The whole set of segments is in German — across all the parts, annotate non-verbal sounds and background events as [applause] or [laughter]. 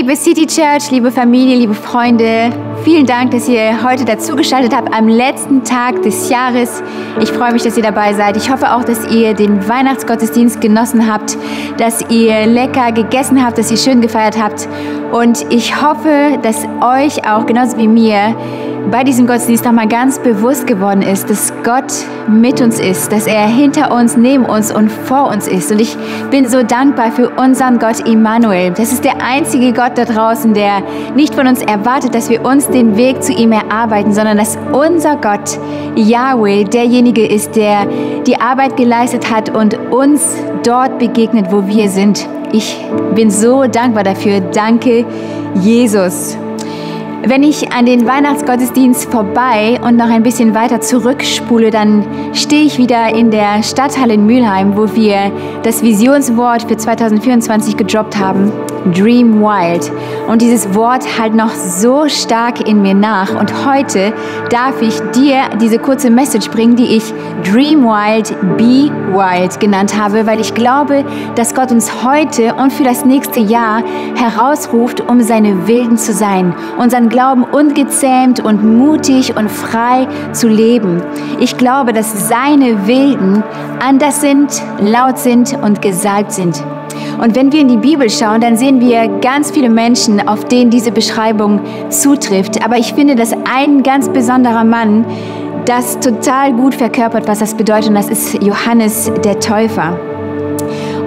Liebe City Church, liebe Familie, liebe Freunde, vielen Dank, dass ihr heute dazugeschaltet habt am letzten Tag des Jahres. Ich freue mich, dass ihr dabei seid. Ich hoffe auch, dass ihr den Weihnachtsgottesdienst genossen habt, dass ihr lecker gegessen habt, dass ihr schön gefeiert habt. Und ich hoffe, dass euch auch, genauso wie mir, bei diesem Gottesdienst nochmal ganz bewusst geworden ist, dass Gott mit uns ist, dass er hinter uns, neben uns und vor uns ist. Und ich bin so dankbar für unseren Gott Immanuel. Das ist der einzige Gott da draußen, der nicht von uns erwartet, dass wir uns den Weg zu ihm erarbeiten, sondern dass unser Gott Yahweh derjenige ist, der die Arbeit geleistet hat und uns dort begegnet, wo wir sind. Ich bin so dankbar dafür. Danke, Jesus. Wenn ich an den Weihnachtsgottesdienst vorbei und noch ein bisschen weiter zurückspule, dann stehe ich wieder in der Stadthalle in Mülheim, wo wir das Visionswort für 2024 gedroppt haben. Dream Wild. Und dieses Wort halt noch so stark in mir nach. Und heute darf ich dir diese kurze Message bringen, die ich Dream Wild, Be Wild genannt habe, weil ich glaube, dass Gott uns heute und für das nächste Jahr herausruft, um seine Wilden zu sein, unseren Glauben ungezähmt und mutig und frei zu leben. Ich glaube, dass seine Wilden anders sind, laut sind und gesalbt sind. Und wenn wir in die Bibel schauen, dann sehen wir ganz viele Menschen, auf denen diese Beschreibung zutrifft. Aber ich finde, dass ein ganz besonderer Mann das total gut verkörpert, was das bedeutet. Und das ist Johannes der Täufer.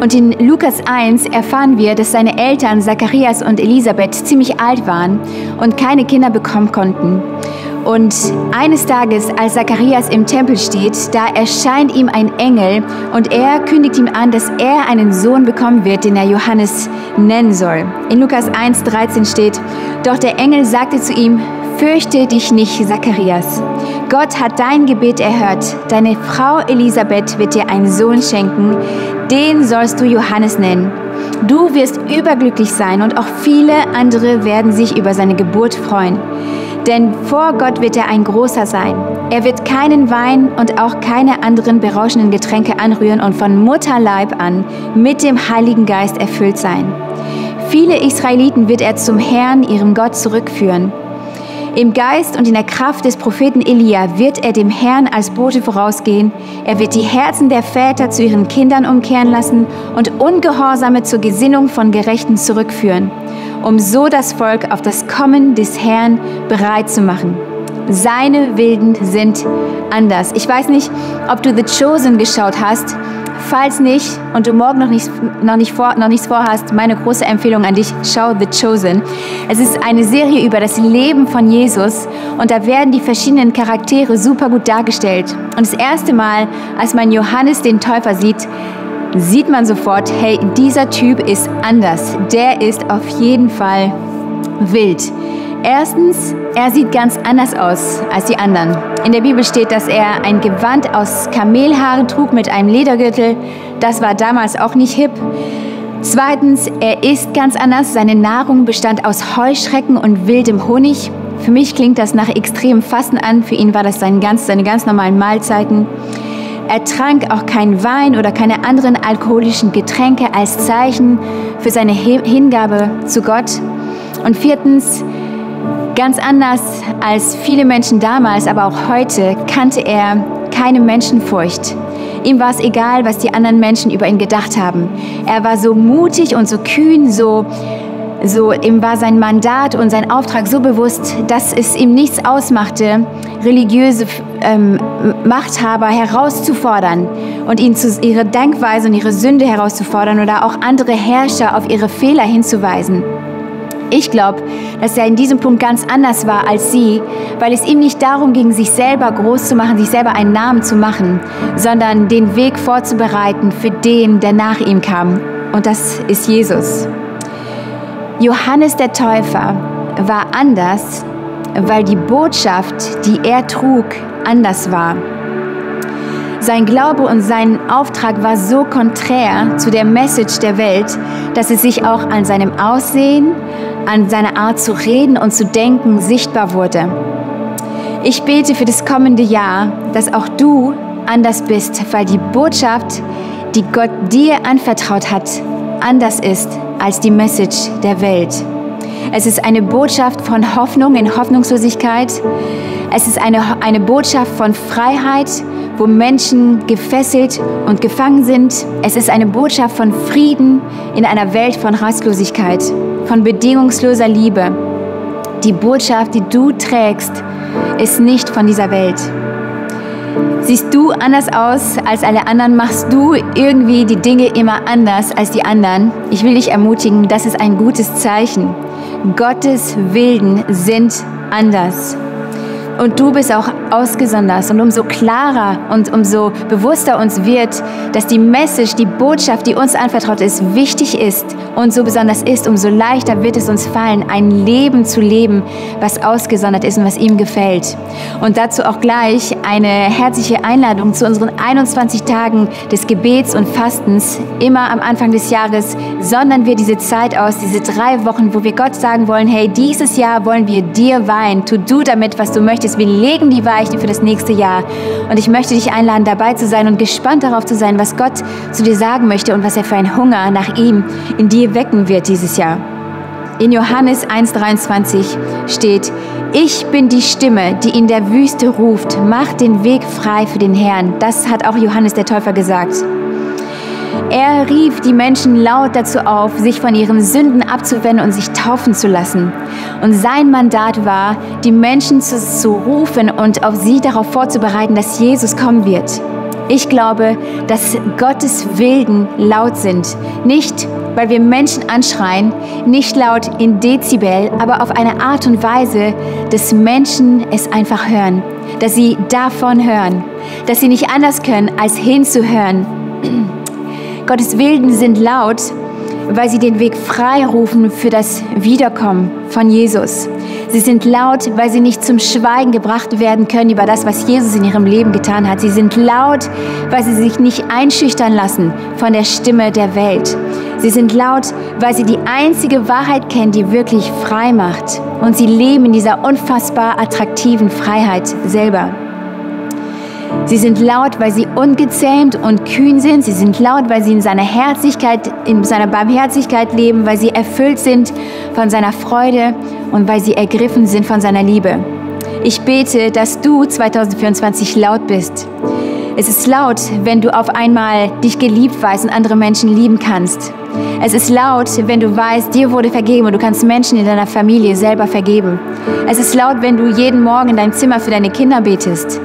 Und in Lukas 1 erfahren wir, dass seine Eltern Zacharias und Elisabeth ziemlich alt waren und keine Kinder bekommen konnten. Und eines Tages, als Zacharias im Tempel steht, da erscheint ihm ein Engel und er kündigt ihm an, dass er einen Sohn bekommen wird, den er Johannes nennen soll. In Lukas 1,13 steht, doch der Engel sagte zu ihm, Fürchte dich nicht, Zacharias. Gott hat dein Gebet erhört. Deine Frau Elisabeth wird dir einen Sohn schenken. Den sollst du Johannes nennen. Du wirst überglücklich sein und auch viele andere werden sich über seine Geburt freuen. Denn vor Gott wird er ein großer sein. Er wird keinen Wein und auch keine anderen berauschenden Getränke anrühren und von Mutterleib an mit dem Heiligen Geist erfüllt sein. Viele Israeliten wird er zum Herrn, ihrem Gott, zurückführen. Im Geist und in der Kraft des Propheten Elia wird er dem Herrn als Bote vorausgehen. Er wird die Herzen der Väter zu ihren Kindern umkehren lassen und Ungehorsame zur Gesinnung von Gerechten zurückführen um so das Volk auf das Kommen des Herrn bereit zu machen. Seine Wilden sind anders. Ich weiß nicht, ob du The Chosen geschaut hast. Falls nicht und du morgen noch, nicht, noch, nicht vor, noch nichts vorhast, meine große Empfehlung an dich, schau The Chosen. Es ist eine Serie über das Leben von Jesus und da werden die verschiedenen Charaktere super gut dargestellt. Und das erste Mal, als man Johannes den Täufer sieht, sieht man sofort, hey, dieser Typ ist anders. Der ist auf jeden Fall wild. Erstens, er sieht ganz anders aus als die anderen. In der Bibel steht, dass er ein Gewand aus Kamelhaaren trug mit einem Ledergürtel. Das war damals auch nicht hip. Zweitens, er isst ganz anders. Seine Nahrung bestand aus Heuschrecken und wildem Honig. Für mich klingt das nach extremem Fasten an. Für ihn war das sein ganz, seine ganz normalen Mahlzeiten. Er trank auch kein Wein oder keine anderen alkoholischen Getränke als Zeichen für seine Hingabe zu Gott. Und viertens, ganz anders als viele Menschen damals, aber auch heute, kannte er keine Menschenfurcht. Ihm war es egal, was die anderen Menschen über ihn gedacht haben. Er war so mutig und so kühn, so so, ihm war sein Mandat und sein Auftrag so bewusst, dass es ihm nichts ausmachte, religiöse ähm, Machthaber herauszufordern und ihnen zu ihre Denkweise und ihre Sünde herauszufordern oder auch andere Herrscher auf ihre Fehler hinzuweisen. Ich glaube, dass er in diesem Punkt ganz anders war als sie, weil es ihm nicht darum ging, sich selber groß zu machen, sich selber einen Namen zu machen, sondern den Weg vorzubereiten für den, der nach ihm kam. Und das ist Jesus. Johannes der Täufer war anders, weil die Botschaft, die er trug, anders war. Sein Glaube und sein Auftrag war so konträr zu der Message der Welt, dass es sich auch an seinem Aussehen, an seiner Art zu reden und zu denken sichtbar wurde. Ich bete für das kommende Jahr, dass auch du anders bist, weil die Botschaft, die Gott dir anvertraut hat, anders ist als die Message der Welt. Es ist eine Botschaft von Hoffnung in Hoffnungslosigkeit. Es ist eine, eine Botschaft von Freiheit, wo Menschen gefesselt und gefangen sind. Es ist eine Botschaft von Frieden in einer Welt von Rastlosigkeit, von bedingungsloser Liebe. Die Botschaft, die du trägst, ist nicht von dieser Welt. Siehst du anders aus als alle anderen? Machst du irgendwie die Dinge immer anders als die anderen? Ich will dich ermutigen, das ist ein gutes Zeichen. Gottes Wilden sind anders. Und du bist auch ausgesondert. Und umso klarer und umso bewusster uns wird, dass die Message, die Botschaft, die uns anvertraut ist, wichtig ist und so besonders ist, umso leichter wird es uns fallen, ein Leben zu leben, was ausgesondert ist und was ihm gefällt. Und dazu auch gleich eine herzliche Einladung zu unseren 21 Tagen des Gebets und Fastens. Immer am Anfang des Jahres sondern wir diese Zeit aus, diese drei Wochen, wo wir Gott sagen wollen, hey, dieses Jahr wollen wir dir weihen. Tu du damit, was du möchtest möchtest. Wir legen die Weichen für das nächste Jahr. Und ich möchte dich einladen, dabei zu sein und gespannt darauf zu sein, was Gott zu dir sagen möchte und was er für einen Hunger nach ihm in dir wecken wird dieses Jahr. In Johannes 1.23 steht, ich bin die Stimme, die in der Wüste ruft, mach den Weg frei für den Herrn. Das hat auch Johannes der Täufer gesagt. Er rief die Menschen laut dazu auf, sich von ihren Sünden abzuwenden und sich taufen zu lassen. Und sein Mandat war, die Menschen zu, zu rufen und auf sie darauf vorzubereiten, dass Jesus kommen wird. Ich glaube, dass Gottes Wilden laut sind. Nicht, weil wir Menschen anschreien, nicht laut in Dezibel, aber auf eine Art und Weise, dass Menschen es einfach hören. Dass sie davon hören. Dass sie nicht anders können, als hinzuhören. Gottes Wilden sind laut, weil sie den Weg frei rufen für das Wiederkommen von Jesus. Sie sind laut, weil sie nicht zum Schweigen gebracht werden können über das, was Jesus in ihrem Leben getan hat. Sie sind laut, weil sie sich nicht einschüchtern lassen von der Stimme der Welt. Sie sind laut, weil sie die einzige Wahrheit kennen, die wirklich frei macht. Und sie leben in dieser unfassbar attraktiven Freiheit selber. Sie sind laut, weil sie ungezähmt und kühn sind. Sie sind laut, weil sie in seiner Herzlichkeit, in seiner Barmherzigkeit leben, weil sie erfüllt sind von seiner Freude und weil sie ergriffen sind von seiner Liebe. Ich bete, dass du 2024 laut bist. Es ist laut, wenn du auf einmal dich geliebt weißt und andere Menschen lieben kannst. Es ist laut, wenn du weißt, dir wurde vergeben und du kannst Menschen in deiner Familie selber vergeben. Es ist laut, wenn du jeden Morgen in dein Zimmer für deine Kinder betest.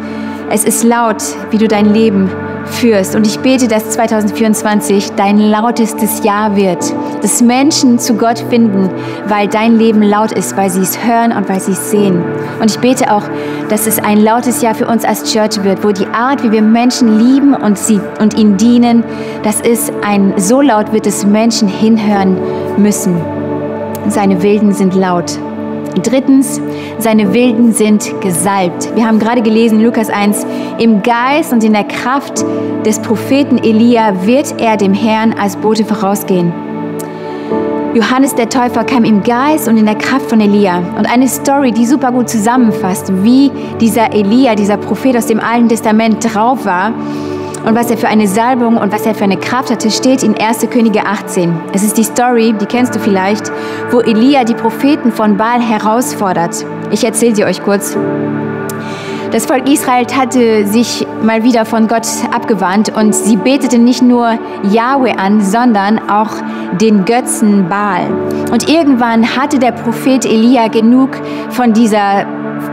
Es ist laut, wie du dein Leben führst. Und ich bete, dass 2024 dein lautestes Jahr wird. Dass Menschen zu Gott finden, weil dein Leben laut ist, weil sie es hören und weil sie es sehen. Und ich bete auch, dass es ein lautes Jahr für uns als Church wird, wo die Art, wie wir Menschen lieben und, sie, und ihnen dienen, dass es ein so laut wird, dass Menschen hinhören müssen. Seine Wilden sind laut. Drittens, seine Wilden sind gesalbt. Wir haben gerade gelesen, Lukas 1, im Geist und in der Kraft des Propheten Elia wird er dem Herrn als Bote vorausgehen. Johannes der Täufer kam im Geist und in der Kraft von Elia. Und eine Story, die super gut zusammenfasst, wie dieser Elia, dieser Prophet aus dem Alten Testament drauf war, und was er für eine Salbung und was er für eine Kraft hatte, steht in 1. Könige 18. Es ist die Story, die kennst du vielleicht, wo Elia die Propheten von Baal herausfordert. Ich erzähle sie euch kurz. Das Volk Israel hatte sich mal wieder von Gott abgewandt und sie beteten nicht nur Yahweh an, sondern auch den Götzen Baal. Und irgendwann hatte der Prophet Elia genug von dieser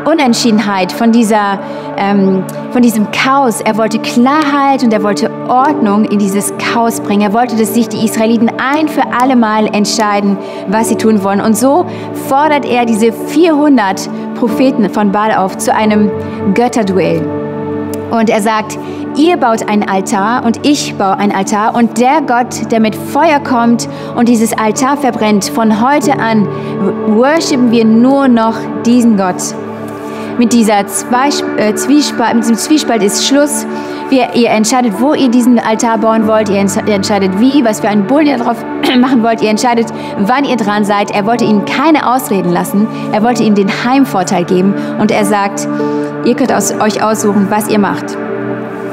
Unentschiedenheit, von, dieser, ähm, von diesem Chaos. Er wollte Klarheit und er wollte Ordnung in dieses Chaos bringen. Er wollte, dass sich die Israeliten ein für alle Mal entscheiden, was sie tun wollen. Und so fordert er diese 400 Propheten von Baal auf zu einem Götterduell. Und er sagt, ihr baut einen Altar und ich baue einen Altar und der Gott, der mit Feuer kommt und dieses Altar verbrennt, von heute an worshipen wir nur noch diesen Gott. Mit dieser äh, Zwiespalt, mit diesem Zwiespalt ist Schluss. Wir, ihr entscheidet, wo ihr diesen Altar bauen wollt. Ihr, ihr entscheidet, wie, was für einen Bullen ihr darauf [clears throat] machen wollt. Ihr entscheidet, wann ihr dran seid. Er wollte ihnen keine Ausreden lassen. Er wollte ihnen den Heimvorteil geben. Und er sagt, ihr könnt aus, euch aussuchen, was ihr macht.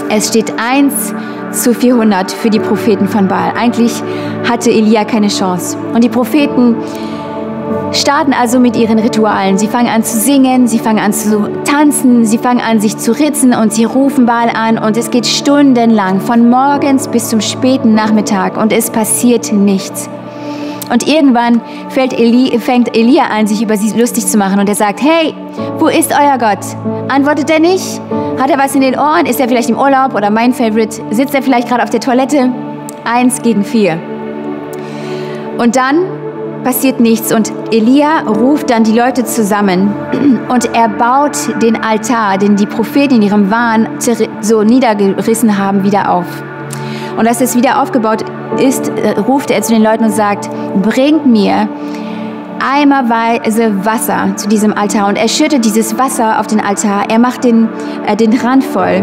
Es steht 1 zu 400 für die Propheten von Baal. Eigentlich hatte Elia keine Chance. Und die Propheten starten also mit ihren Ritualen. Sie fangen an zu singen, sie fangen an zu tanzen, sie fangen an sich zu ritzen und sie rufen Baal an und es geht stundenlang, von morgens bis zum späten Nachmittag und es passiert nichts. Und irgendwann Eli, fängt Elia an, sich über sie lustig zu machen und er sagt, hey, wo ist euer Gott? Antwortet er nicht? Hat er was in den Ohren? Ist er vielleicht im Urlaub oder mein Favorite? Sitzt er vielleicht gerade auf der Toilette? Eins gegen vier. Und dann passiert nichts und Elia ruft dann die Leute zusammen und er baut den Altar, den die Propheten in ihrem Wahn so niedergerissen haben, wieder auf. Und als es wieder aufgebaut ist, äh, ruft er zu den Leuten und sagt, bringt mir eimerweise Wasser zu diesem Altar. Und er schüttet dieses Wasser auf den Altar. Er macht den, äh, den Rand voll.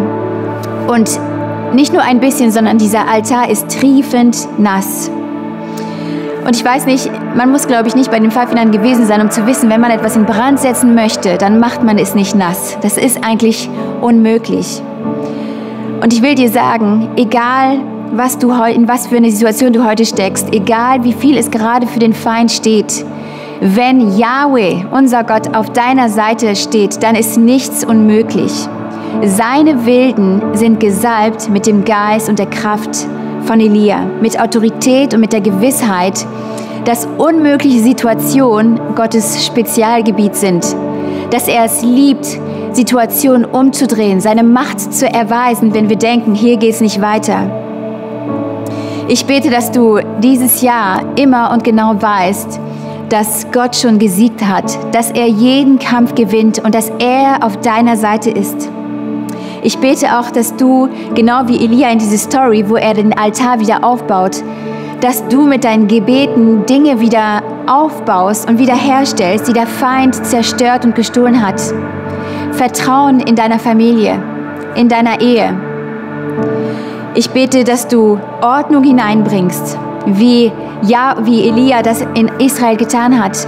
Und nicht nur ein bisschen, sondern dieser Altar ist triefend nass. Und ich weiß nicht, man muss, glaube ich, nicht bei den Pfeiffinern gewesen sein, um zu wissen, wenn man etwas in Brand setzen möchte, dann macht man es nicht nass. Das ist eigentlich unmöglich. Und ich will dir sagen, egal was du in was für eine Situation du heute steckst, egal wie viel es gerade für den Feind steht, wenn Yahweh, unser Gott, auf deiner Seite steht, dann ist nichts unmöglich. Seine Wilden sind gesalbt mit dem Geist und der Kraft von Elia, mit Autorität und mit der Gewissheit, dass unmögliche Situationen Gottes Spezialgebiet sind, dass er es liebt, Situationen umzudrehen, seine Macht zu erweisen, wenn wir denken, hier geht es nicht weiter. Ich bete, dass du dieses Jahr immer und genau weißt, dass Gott schon gesiegt hat, dass er jeden Kampf gewinnt und dass er auf deiner Seite ist. Ich bete auch, dass du, genau wie Elia in diese Story, wo er den Altar wieder aufbaut, dass du mit deinen Gebeten Dinge wieder aufbaust und wiederherstellst, die der Feind zerstört und gestohlen hat. Vertrauen in deiner Familie, in deiner Ehe, ich bete, dass du Ordnung hineinbringst, wie, ja, wie Elia das in Israel getan hat.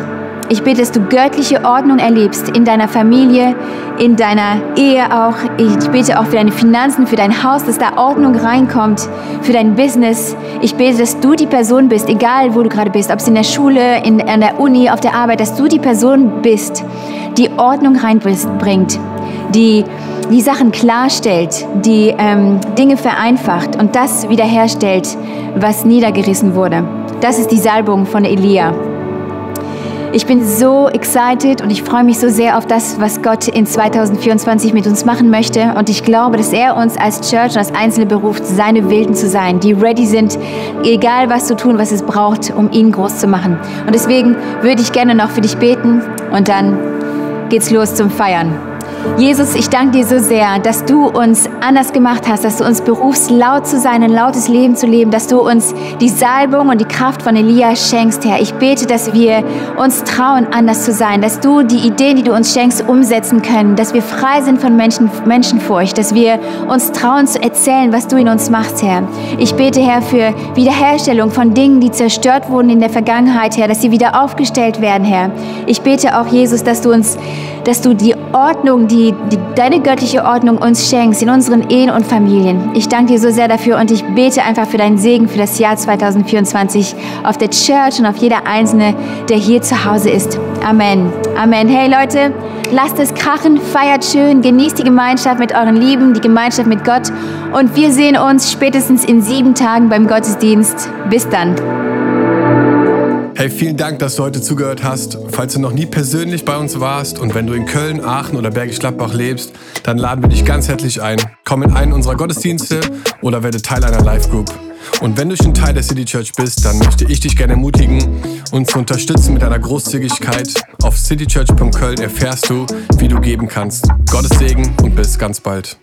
Ich bete, dass du göttliche Ordnung erlebst in deiner Familie, in deiner Ehe auch. Ich bete auch für deine Finanzen, für dein Haus, dass da Ordnung reinkommt, für dein Business. Ich bete, dass du die Person bist, egal wo du gerade bist, ob es in der Schule, in, an der Uni, auf der Arbeit, dass du die Person bist, die Ordnung reinbringt, die die Sachen klarstellt, die ähm, Dinge vereinfacht und das wiederherstellt, was niedergerissen wurde. Das ist die Salbung von Elia. Ich bin so excited und ich freue mich so sehr auf das, was Gott in 2024 mit uns machen möchte. Und ich glaube, dass er uns als Church und als Einzelne beruft, seine Wilden zu sein, die ready sind, egal was zu tun, was es braucht, um ihn groß zu machen. Und deswegen würde ich gerne noch für dich beten und dann geht's los zum Feiern. Jesus, ich danke dir so sehr, dass du uns anders gemacht hast, dass du uns berufst, laut zu sein, ein lautes Leben zu leben, dass du uns die Salbung und die Kraft von Elia schenkst, Herr. Ich bete, dass wir uns trauen, anders zu sein, dass du die Ideen, die du uns schenkst, umsetzen können, dass wir frei sind von Menschen, Menschenfurcht, dass wir uns trauen zu erzählen, was du in uns machst, Herr. Ich bete, Herr, für Wiederherstellung von Dingen, die zerstört wurden in der Vergangenheit, Herr, dass sie wieder aufgestellt werden, Herr. Ich bete auch, Jesus, dass du uns, dass du die Ordnung, die, die, deine göttliche Ordnung uns schenkst in unseren Ehen und Familien. Ich danke dir so sehr dafür und ich bete einfach für deinen Segen für das Jahr 2024 auf der Church und auf jeder Einzelne, der hier zu Hause ist. Amen. Amen. Hey Leute, lasst es krachen, feiert schön, genießt die Gemeinschaft mit euren Lieben, die Gemeinschaft mit Gott und wir sehen uns spätestens in sieben Tagen beim Gottesdienst. Bis dann. Hey, vielen Dank, dass du heute zugehört hast. Falls du noch nie persönlich bei uns warst und wenn du in Köln, Aachen oder Bergisch Gladbach lebst, dann laden wir dich ganz herzlich ein. Komm in einen unserer Gottesdienste oder werde Teil einer Live-Group. Und wenn du schon Teil der City Church bist, dann möchte ich dich gerne ermutigen, uns zu unterstützen mit einer Großzügigkeit. Auf citychurch.köln erfährst du, wie du geben kannst. Gottes Segen und bis ganz bald.